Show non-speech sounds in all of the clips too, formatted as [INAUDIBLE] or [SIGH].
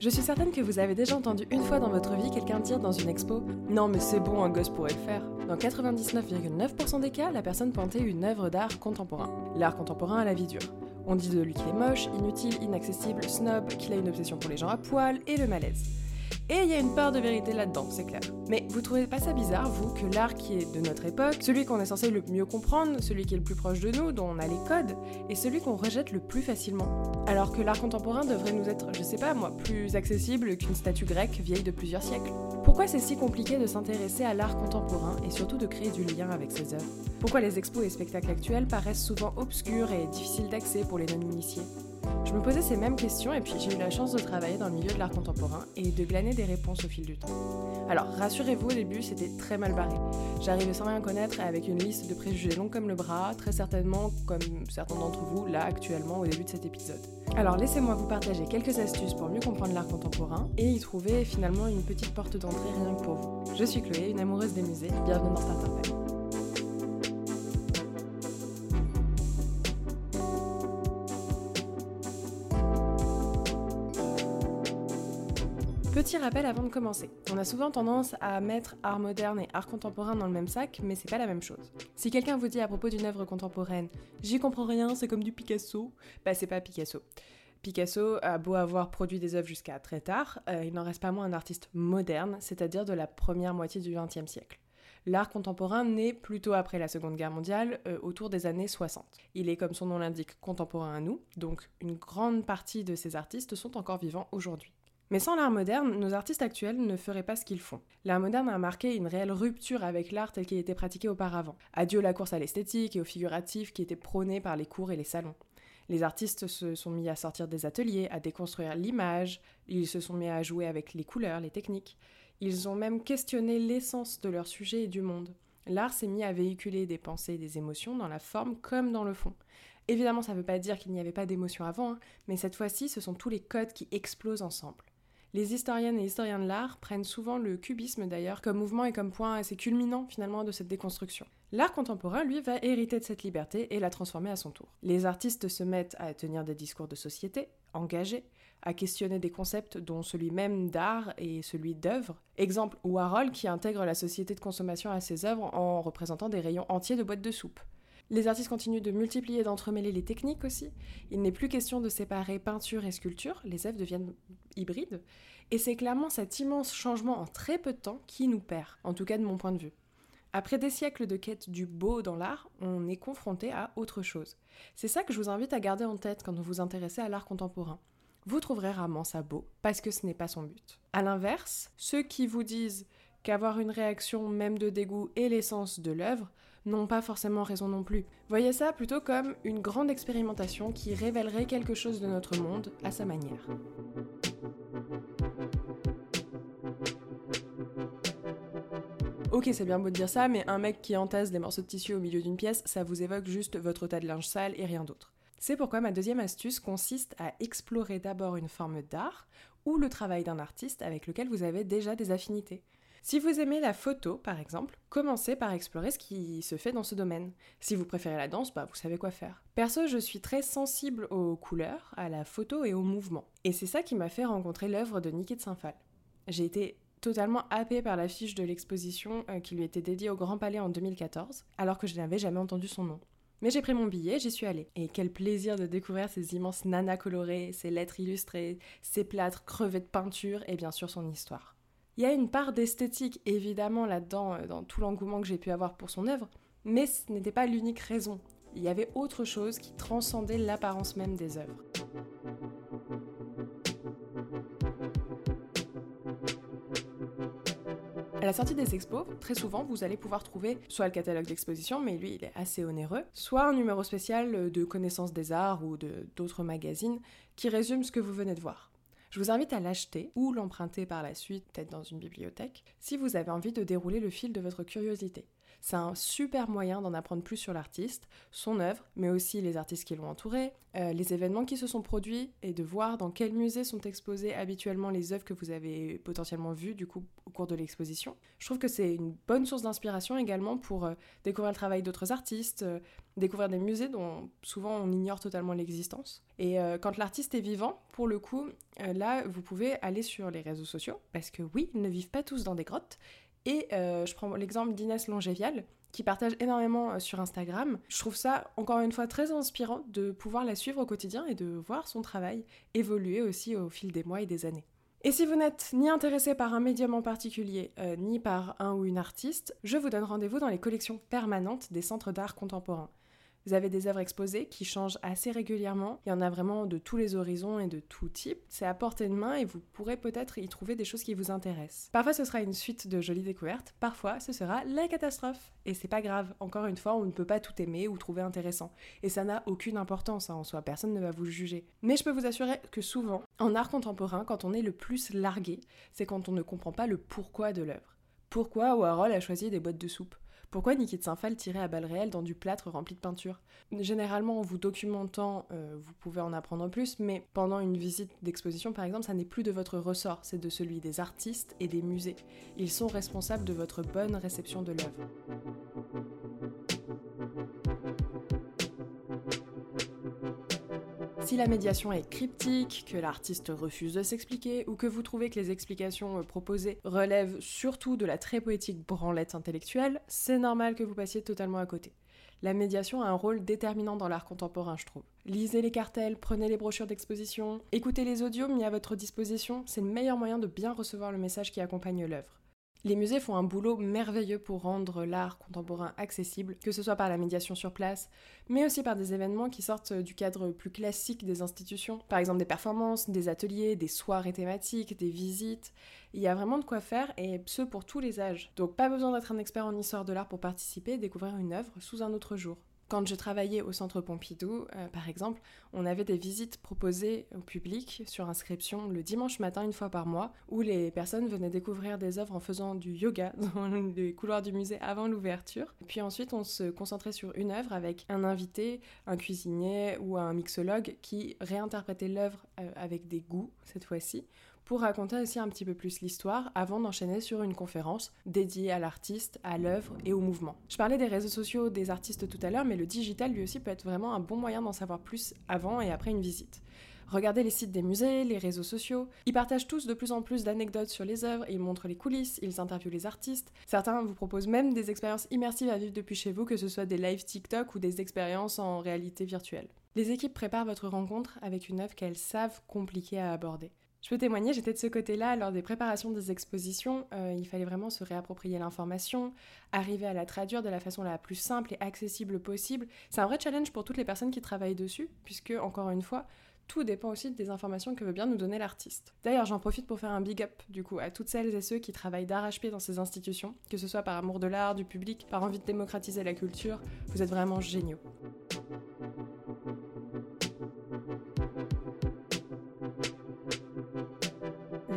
Je suis certaine que vous avez déjà entendu une fois dans votre vie quelqu'un dire dans une expo Non, mais c'est bon, un gosse pourrait le faire. Dans 99,9% des cas, la personne pointait une œuvre d'art contemporain. L'art contemporain à la vie dure. On dit de lui qu'il est moche, inutile, inaccessible, snob, qu'il a une obsession pour les gens à poil et le malaise. Et il y a une part de vérité là-dedans, c'est clair. Mais vous trouvez pas ça bizarre, vous, que l'art qui est de notre époque, celui qu'on est censé le mieux comprendre, celui qui est le plus proche de nous, dont on a les codes, est celui qu'on rejette le plus facilement? Alors que l'art contemporain devrait nous être, je sais pas moi, plus accessible qu'une statue grecque vieille de plusieurs siècles. Pourquoi c'est si compliqué de s'intéresser à l'art contemporain et surtout de créer du lien avec ses œuvres? Pourquoi les expos et spectacles actuels paraissent souvent obscurs et difficiles d'accès pour les non-initiés? Je me posais ces mêmes questions et puis j'ai eu la chance de travailler dans le milieu de l'art contemporain et de glaner des réponses au fil du temps. Alors rassurez-vous, au début c'était très mal barré. J'arrivais sans rien connaître et avec une liste de préjugés longs comme le bras, très certainement comme certains d'entre vous là actuellement au début de cet épisode. Alors laissez-moi vous partager quelques astuces pour mieux comprendre l'art contemporain et y trouver finalement une petite porte d'entrée rien que pour vous. Je suis Chloé, une amoureuse des musées, bienvenue dans Startup Petit rappel avant de commencer. On a souvent tendance à mettre art moderne et art contemporain dans le même sac, mais c'est pas la même chose. Si quelqu'un vous dit à propos d'une œuvre contemporaine, j'y comprends rien, c'est comme du Picasso, bah c'est pas Picasso. Picasso a beau avoir produit des œuvres jusqu'à très tard, euh, il n'en reste pas moins un artiste moderne, c'est-à-dire de la première moitié du XXe siècle. L'art contemporain naît plutôt après la Seconde Guerre mondiale, euh, autour des années 60. Il est, comme son nom l'indique, contemporain à nous, donc une grande partie de ces artistes sont encore vivants aujourd'hui. Mais sans l'art moderne, nos artistes actuels ne feraient pas ce qu'ils font. L'art moderne a marqué une réelle rupture avec l'art tel qu'il était pratiqué auparavant. Adieu la course à l'esthétique et au figuratif qui était prôné par les cours et les salons. Les artistes se sont mis à sortir des ateliers, à déconstruire l'image, ils se sont mis à jouer avec les couleurs, les techniques. Ils ont même questionné l'essence de leur sujet et du monde. L'art s'est mis à véhiculer des pensées et des émotions dans la forme comme dans le fond. Évidemment, ça ne veut pas dire qu'il n'y avait pas d'émotions avant, hein, mais cette fois-ci, ce sont tous les codes qui explosent ensemble. Les historiennes et historiens de l'art prennent souvent le cubisme d'ailleurs comme mouvement et comme point assez culminant finalement de cette déconstruction. L'art contemporain, lui, va hériter de cette liberté et la transformer à son tour. Les artistes se mettent à tenir des discours de société, engagés, à questionner des concepts dont celui même d'art et celui d'œuvre. Exemple, Warhol qui intègre la société de consommation à ses œuvres en représentant des rayons entiers de boîtes de soupe. Les artistes continuent de multiplier et d'entremêler les techniques aussi. Il n'est plus question de séparer peinture et sculpture, les œuvres deviennent hybrides. Et c'est clairement cet immense changement en très peu de temps qui nous perd, en tout cas de mon point de vue. Après des siècles de quête du beau dans l'art, on est confronté à autre chose. C'est ça que je vous invite à garder en tête quand vous vous intéressez à l'art contemporain. Vous trouverez rarement ça beau, parce que ce n'est pas son but. A l'inverse, ceux qui vous disent qu'avoir une réaction même de dégoût est l'essence de l'œuvre n'ont pas forcément raison non plus. Voyez ça plutôt comme une grande expérimentation qui révélerait quelque chose de notre monde à sa manière. Ok, c'est bien beau de dire ça, mais un mec qui entasse des morceaux de tissu au milieu d'une pièce, ça vous évoque juste votre tas de linge sale et rien d'autre. C'est pourquoi ma deuxième astuce consiste à explorer d'abord une forme d'art ou le travail d'un artiste avec lequel vous avez déjà des affinités. Si vous aimez la photo, par exemple, commencez par explorer ce qui se fait dans ce domaine. Si vous préférez la danse, bah, vous savez quoi faire. Perso, je suis très sensible aux couleurs, à la photo et au mouvement. Et c'est ça qui m'a fait rencontrer l'œuvre de Niki de Saint-Phal. J'ai été totalement happée par l'affiche de l'exposition euh, qui lui était dédiée au Grand Palais en 2014, alors que je n'avais jamais entendu son nom. Mais j'ai pris mon billet, j'y suis allée. Et quel plaisir de découvrir ces immenses nanas colorées, ces lettres illustrées, ces plâtres crevés de peinture et bien sûr son histoire. Il y a une part d'esthétique évidemment là-dedans, euh, dans tout l'engouement que j'ai pu avoir pour son œuvre, mais ce n'était pas l'unique raison. Il y avait autre chose qui transcendait l'apparence même des œuvres. À la sortie des expos, très souvent, vous allez pouvoir trouver soit le catalogue d'exposition, mais lui, il est assez onéreux, soit un numéro spécial de connaissances des arts ou d'autres magazines qui résume ce que vous venez de voir. Je vous invite à l'acheter ou l'emprunter par la suite, peut-être dans une bibliothèque, si vous avez envie de dérouler le fil de votre curiosité. C'est un super moyen d'en apprendre plus sur l'artiste, son œuvre, mais aussi les artistes qui l'ont entouré, euh, les événements qui se sont produits et de voir dans quel musée sont exposées habituellement les œuvres que vous avez potentiellement vues du coup au cours de l'exposition. Je trouve que c'est une bonne source d'inspiration également pour euh, découvrir le travail d'autres artistes, euh, découvrir des musées dont souvent on ignore totalement l'existence. Et quand l'artiste est vivant, pour le coup, là vous pouvez aller sur les réseaux sociaux parce que oui, ils ne vivent pas tous dans des grottes. Et je prends l'exemple d'Inès Longévial, qui partage énormément euh, sur Instagram. Je trouve ça encore une fois très inspirant de pouvoir la suivre au quotidien et de voir son travail évoluer aussi au fil des mois et des années. Et si vous n'êtes ni intéressé par un médium en particulier, euh, ni par un ou une artiste, je vous donne rendez-vous dans les collections permanentes des centres d'art contemporain. Vous avez des œuvres exposées qui changent assez régulièrement. Il y en a vraiment de tous les horizons et de tout type. C'est à portée de main et vous pourrez peut-être y trouver des choses qui vous intéressent. Parfois ce sera une suite de jolies découvertes, parfois ce sera la catastrophe. Et c'est pas grave, encore une fois, on ne peut pas tout aimer ou trouver intéressant. Et ça n'a aucune importance hein, en soi, personne ne va vous juger. Mais je peux vous assurer que souvent, en art contemporain, quand on est le plus largué, c'est quand on ne comprend pas le pourquoi de l'œuvre. Pourquoi Warhol a choisi des boîtes de soupe? Pourquoi Nikita Saint-Phal tirait à balles réelles dans du plâtre rempli de peinture? Généralement, en vous documentant, euh, vous pouvez en apprendre plus, mais pendant une visite d'exposition, par exemple, ça n'est plus de votre ressort, c'est de celui des artistes et des musées. Ils sont responsables de votre bonne réception de l'œuvre. Si la médiation est cryptique, que l'artiste refuse de s'expliquer, ou que vous trouvez que les explications euh, proposées relèvent surtout de la très poétique branlette intellectuelle, c'est normal que vous passiez totalement à côté. La médiation a un rôle déterminant dans l'art contemporain, je trouve. Lisez les cartels, prenez les brochures d'exposition, écoutez les audios mis à votre disposition, c'est le meilleur moyen de bien recevoir le message qui accompagne l'œuvre. Les musées font un boulot merveilleux pour rendre l'art contemporain accessible, que ce soit par la médiation sur place, mais aussi par des événements qui sortent du cadre plus classique des institutions, par exemple des performances, des ateliers, des soirées thématiques, des visites. Il y a vraiment de quoi faire, et ce pour tous les âges. Donc pas besoin d'être un expert en histoire de l'art pour participer et découvrir une œuvre sous un autre jour. Quand je travaillais au centre Pompidou, euh, par exemple, on avait des visites proposées au public sur inscription le dimanche matin une fois par mois, où les personnes venaient découvrir des œuvres en faisant du yoga [LAUGHS] dans les couloirs du musée avant l'ouverture. Puis ensuite, on se concentrait sur une œuvre avec un invité, un cuisinier ou un mixologue qui réinterprétait l'œuvre euh, avec des goûts cette fois-ci pour raconter aussi un petit peu plus l'histoire avant d'enchaîner sur une conférence dédiée à l'artiste, à l'œuvre et au mouvement. Je parlais des réseaux sociaux des artistes tout à l'heure, mais le digital lui aussi peut être vraiment un bon moyen d'en savoir plus avant et après une visite. Regardez les sites des musées, les réseaux sociaux. Ils partagent tous de plus en plus d'anecdotes sur les œuvres, ils montrent les coulisses, ils interviewent les artistes. Certains vous proposent même des expériences immersives à vivre depuis chez vous, que ce soit des lives TikTok ou des expériences en réalité virtuelle. Les équipes préparent votre rencontre avec une œuvre qu'elles savent compliquée à aborder. Je peux témoigner, j'étais de ce côté-là lors des préparations des expositions. Euh, il fallait vraiment se réapproprier l'information, arriver à la traduire de la façon la plus simple et accessible possible. C'est un vrai challenge pour toutes les personnes qui travaillent dessus, puisque, encore une fois, tout dépend aussi des informations que veut bien nous donner l'artiste. D'ailleurs, j'en profite pour faire un big up, du coup, à toutes celles et ceux qui travaillent d'arrache-pied dans ces institutions, que ce soit par amour de l'art, du public, par envie de démocratiser la culture. Vous êtes vraiment géniaux.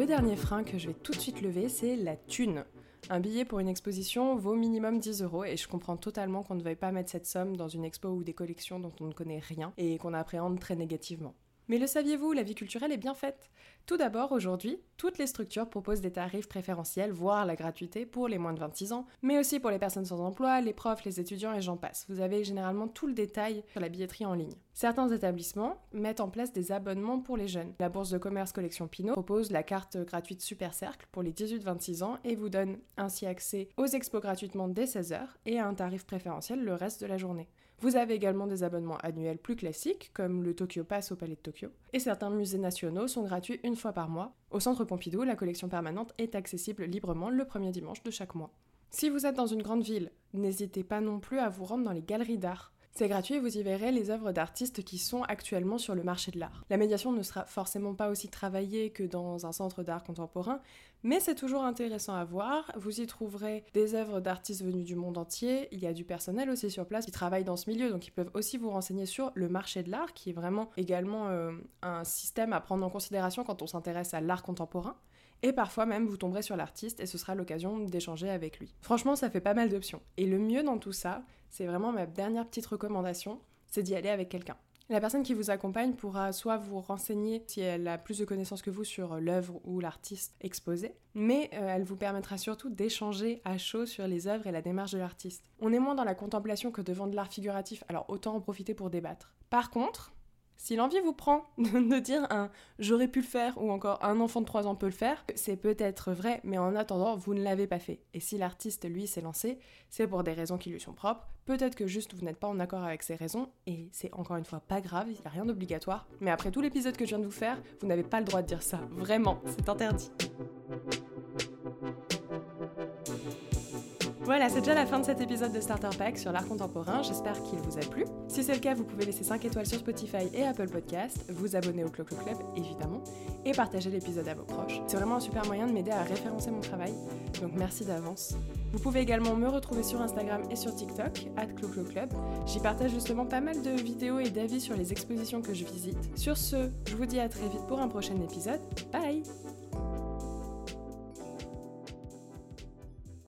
Le dernier frein que je vais tout de suite lever, c'est la thune. Un billet pour une exposition vaut minimum 10 euros et je comprends totalement qu'on ne veuille pas mettre cette somme dans une expo ou des collections dont on ne connaît rien et qu'on appréhende très négativement. Mais le saviez-vous, la vie culturelle est bien faite. Tout d'abord, aujourd'hui, toutes les structures proposent des tarifs préférentiels, voire la gratuité pour les moins de 26 ans, mais aussi pour les personnes sans emploi, les profs, les étudiants et j'en passe. Vous avez généralement tout le détail sur la billetterie en ligne. Certains établissements mettent en place des abonnements pour les jeunes. La Bourse de commerce Collection Pinot propose la carte gratuite Super Cercle pour les 18-26 ans et vous donne ainsi accès aux expos gratuitement dès 16h et à un tarif préférentiel le reste de la journée. Vous avez également des abonnements annuels plus classiques, comme le Tokyo Pass au Palais de Tokyo. Et certains musées nationaux sont gratuits une fois par mois. Au Centre Pompidou, la collection permanente est accessible librement le premier dimanche de chaque mois. Si vous êtes dans une grande ville, n'hésitez pas non plus à vous rendre dans les galeries d'art. C'est gratuit et vous y verrez les œuvres d'artistes qui sont actuellement sur le marché de l'art. La médiation ne sera forcément pas aussi travaillée que dans un centre d'art contemporain, mais c'est toujours intéressant à voir. Vous y trouverez des œuvres d'artistes venus du monde entier. Il y a du personnel aussi sur place qui travaille dans ce milieu, donc ils peuvent aussi vous renseigner sur le marché de l'art, qui est vraiment également euh, un système à prendre en considération quand on s'intéresse à l'art contemporain. Et parfois même, vous tomberez sur l'artiste et ce sera l'occasion d'échanger avec lui. Franchement, ça fait pas mal d'options. Et le mieux dans tout ça, c'est vraiment ma dernière petite recommandation, c'est d'y aller avec quelqu'un. La personne qui vous accompagne pourra soit vous renseigner si elle a plus de connaissances que vous sur l'œuvre ou l'artiste exposé, mais euh, elle vous permettra surtout d'échanger à chaud sur les œuvres et la démarche de l'artiste. On est moins dans la contemplation que devant de l'art figuratif, alors autant en profiter pour débattre. Par contre, si l'envie vous prend [LAUGHS] de dire un j'aurais pu le faire ou encore un enfant de 3 ans peut le faire, c'est peut-être vrai, mais en attendant, vous ne l'avez pas fait. Et si l'artiste, lui, s'est lancé, c'est pour des raisons qui lui sont propres. Peut-être que juste vous n'êtes pas en accord avec ses raisons, et c'est encore une fois pas grave, il n'y a rien d'obligatoire. Mais après tout l'épisode que je viens de vous faire, vous n'avez pas le droit de dire ça. Vraiment, c'est interdit. Voilà, c'est déjà la fin de cet épisode de Starter Pack sur l'art contemporain. J'espère qu'il vous a plu. Si c'est le cas, vous pouvez laisser 5 étoiles sur Spotify et Apple Podcast, vous abonner au Clo-Clo Club évidemment, et partager l'épisode à vos proches. C'est vraiment un super moyen de m'aider à référencer mon travail, donc merci d'avance. Vous pouvez également me retrouver sur Instagram et sur TikTok, at Club. J'y partage justement pas mal de vidéos et d'avis sur les expositions que je visite. Sur ce, je vous dis à très vite pour un prochain épisode. Bye